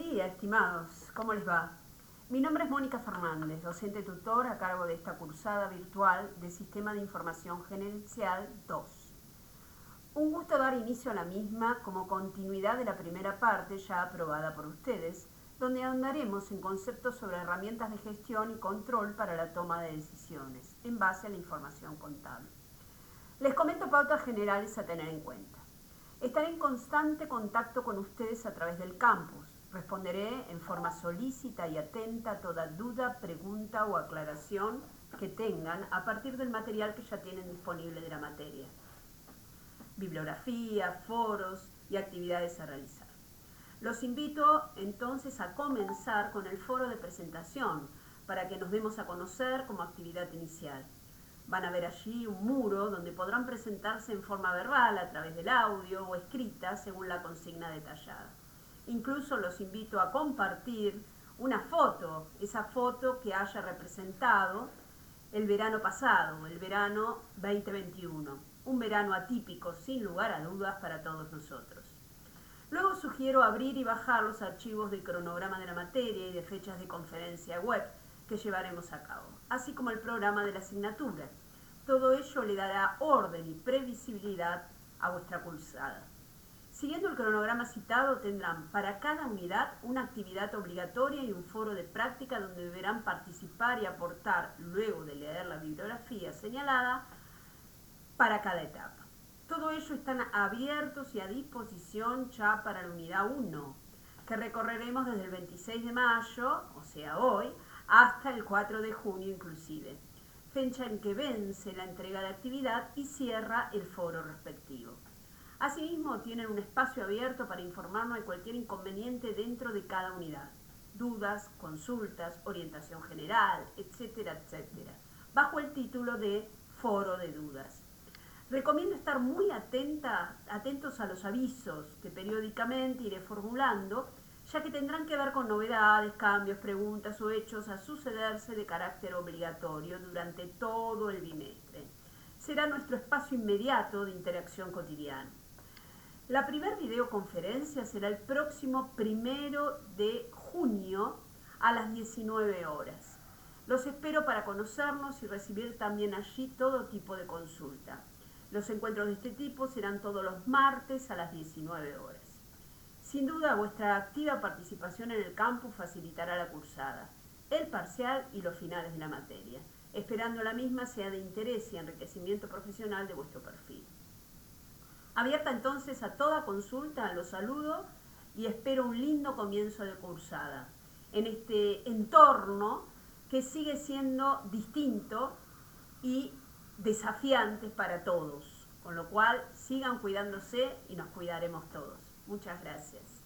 día, estimados. ¿Cómo les va? Mi nombre es Mónica Fernández, docente tutor a cargo de esta cursada virtual de Sistema de Información Gerencial 2. Un gusto dar inicio a la misma como continuidad de la primera parte ya aprobada por ustedes, donde andaremos en conceptos sobre herramientas de gestión y control para la toma de decisiones, en base a la información contable. Les comento pautas generales a tener en cuenta. Estaré en constante contacto con ustedes a través del campus. Responderé en forma solícita y atenta toda duda, pregunta o aclaración que tengan a partir del material que ya tienen disponible de la materia. Bibliografía, foros y actividades a realizar. Los invito entonces a comenzar con el foro de presentación para que nos demos a conocer como actividad inicial. Van a ver allí un muro donde podrán presentarse en forma verbal, a través del audio o escrita, según la consigna detallada. Incluso los invito a compartir una foto, esa foto que haya representado el verano pasado, el verano 2021. Un verano atípico, sin lugar a dudas, para todos nosotros. Luego sugiero abrir y bajar los archivos del cronograma de la materia y de fechas de conferencia web que llevaremos a cabo, así como el programa de la asignatura. Todo ello le dará orden y previsibilidad a vuestra cursada. Siguiendo el cronograma citado, tendrán para cada unidad una actividad obligatoria y un foro de práctica donde deberán participar y aportar, luego de leer la bibliografía señalada, para cada etapa. Todo ello están abiertos y a disposición ya para la unidad 1, que recorreremos desde el 26 de mayo, o sea hoy, hasta el 4 de junio inclusive, fecha en que vence la entrega de actividad y cierra el foro respectivo. Asimismo, tienen un espacio abierto para informarnos de cualquier inconveniente dentro de cada unidad, dudas, consultas, orientación general, etcétera, etcétera, bajo el título de Foro de Dudas. Recomiendo estar muy atentos a los avisos que periódicamente iré formulando ya que tendrán que ver con novedades, cambios, preguntas o hechos a sucederse de carácter obligatorio durante todo el bimestre. Será nuestro espacio inmediato de interacción cotidiana. La primera videoconferencia será el próximo primero de junio a las 19 horas. Los espero para conocernos y recibir también allí todo tipo de consulta. Los encuentros de este tipo serán todos los martes a las 19 horas. Sin duda, vuestra activa participación en el campus facilitará la cursada, el parcial y los finales de la materia, esperando la misma sea de interés y enriquecimiento profesional de vuestro perfil. Abierta entonces a toda consulta, los saludo y espero un lindo comienzo de cursada en este entorno que sigue siendo distinto y desafiante para todos, con lo cual sigan cuidándose y nos cuidaremos todos. Muchas gracias.